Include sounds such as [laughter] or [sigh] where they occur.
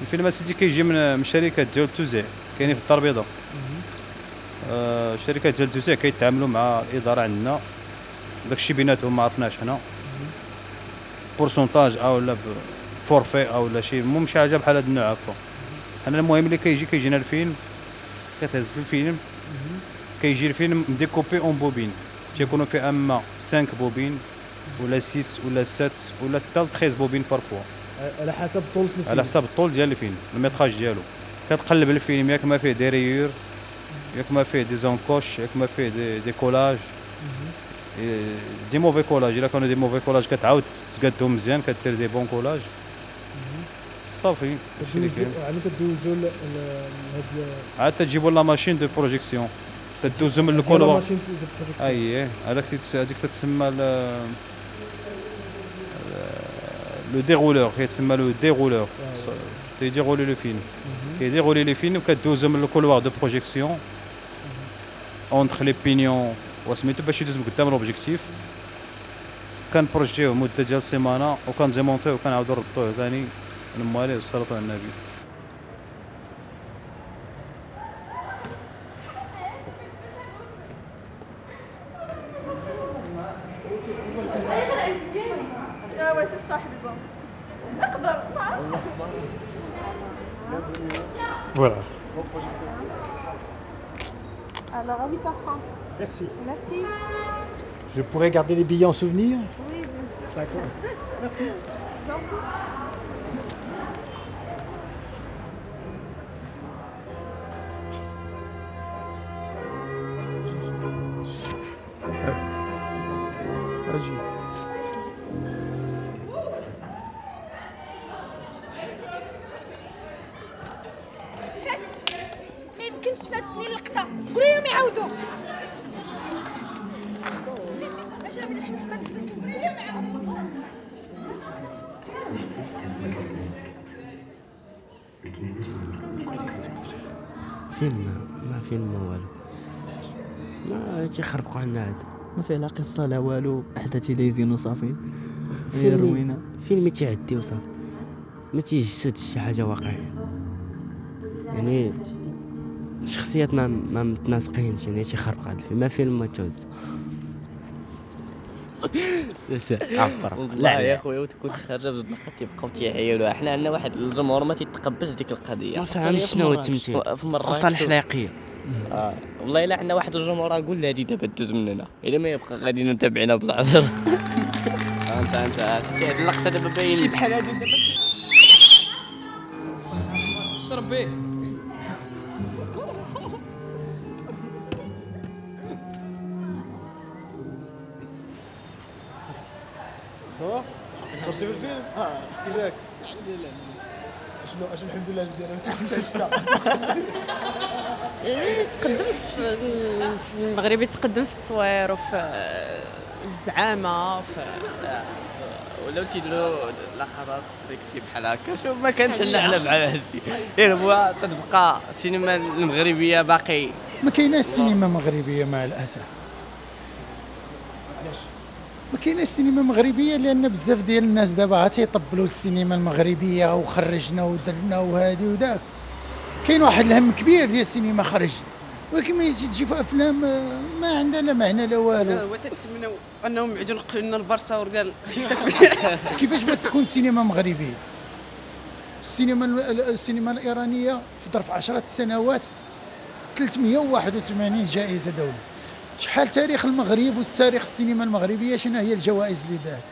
الفيلم c'était كيجي من شركة ديال التوزيع كاينين في الدار البيضاء آه شركة ديال التوزيع كيتعاملوا مع الاداره عندنا. داكشي بيناتهم ما عرفناش حنا. pourcentage أو لا forfait أو لا شي المهم شي حاجة بحال هاد النوع هكا. حنا المهم اللي كيجي كيجينا الفيلم كتهز الفيلم. كيجي الفيلم découpé en bobines. تيكونوا فيه أما 5 bobines ولا 6 ولا 7 ولا حتى 13 bobines parfois على حسب طولة الفيلم. على حساب الطول ديال الفيلم ال métrage ديالو. كتقلب الفيلم ياك ما فيه des rayures ياك ما فيه des encoches ياك ما فيه des, des collages et، des mauvais collages إلا كانوا des mauvais collages كتعاود تقادهم مزيان كدير des bons collages صافي يعني كدوزو ل- لهاد عاد تجيبوا la machine de projection تدوزو من ال- ال couloir machine ديال ال projection. أييه هذاك هذيك تتسمى ل لو ديرولور كيتسمى لو ديرولور آه. تيديرولي لو فيلم مهم. كيديرولي لي فيلم وكدوزو من الكولوار دو بروجيكسيون اونتر لي بينيون وسميتو باش يدوز من قدام لوبجيكتيف كنبروجيوه مده ديال سيمانه وكنديمونطيو وكنعاودو نربطوه ثاني نمواليه والصلاة على النبي Voilà. Alors à 8h30. Merci. Merci. Je pourrais garder les billets en souvenir? Oui, bien sûr. D'accord. Merci. Vous en ما يمكنش فاتني اللقطه قولوا لهم يعاودوا. فيلم ما فيلم ما والو. ما تيخربقوا عنا عاد ما فيه لا قصة لا والو. احداث دايزين وصافي. هي روينة. فيلم تيعدي وصافي؟ ما تيجسدش شي حاجة واقعية. يعني شخصيات ما ما متناسقينش يعني هذا الفيلم. ما فيلم ما توز [laughs] عبر. والله يا خويا وتكون خارجة بزاف تيبقاو تيعيروا حنا عندنا واحد الجمهور ما تيتقبلش ديك القضية. ما فهمش شنو التمثيل؟ في مراكش الحلاقيه آه. والله إلا عندنا واحد الجمهور قول هادي دابا دوز مننا إلا ما يبقى غادي نتابعنا بزعزر انت [laughs] انت شتي هاد اللقطة دابا باين شي بحال هادي دابا؟ شرب خرجتي في الفيلم؟ آه كي جاك؟ الحمد لله شنو شنو الحمد لله مزيان أنا كنت عشتها يعني تقدم في في المغربي تقدم في التصوير وفي الزعامة وفي ولاو تيديروا لقطات سيكسي بحال هكا شوف ما كانش حنا بحال هادشي غير هو تتبقى السينما المغربية باقي. ما كايناش سينما مغربية مع الأسف. ما كايناش سينما مغربية لأن بزاف ديال الناس دابا تيطبلوا السينما المغربية وخرجنا ودرنا وهادي وذاك كاين واحد الهم كبير ديال السينما خرج. ولكن ملي تجي في أفلام آه، ما عندها لا معنى لا والو. وتتمنوا أنهم ينقلوا لنا البرصا ورجال [laughs] كيفاش بغات تكون سينما مغربية؟ السينما ال- السينما الإيرانية في ظرف عشرة سنوات 381 جائزة دولية. شحال تاريخ المغرب وتاريخ السينما المغربية؟ شنو هي الجوائز اللي دات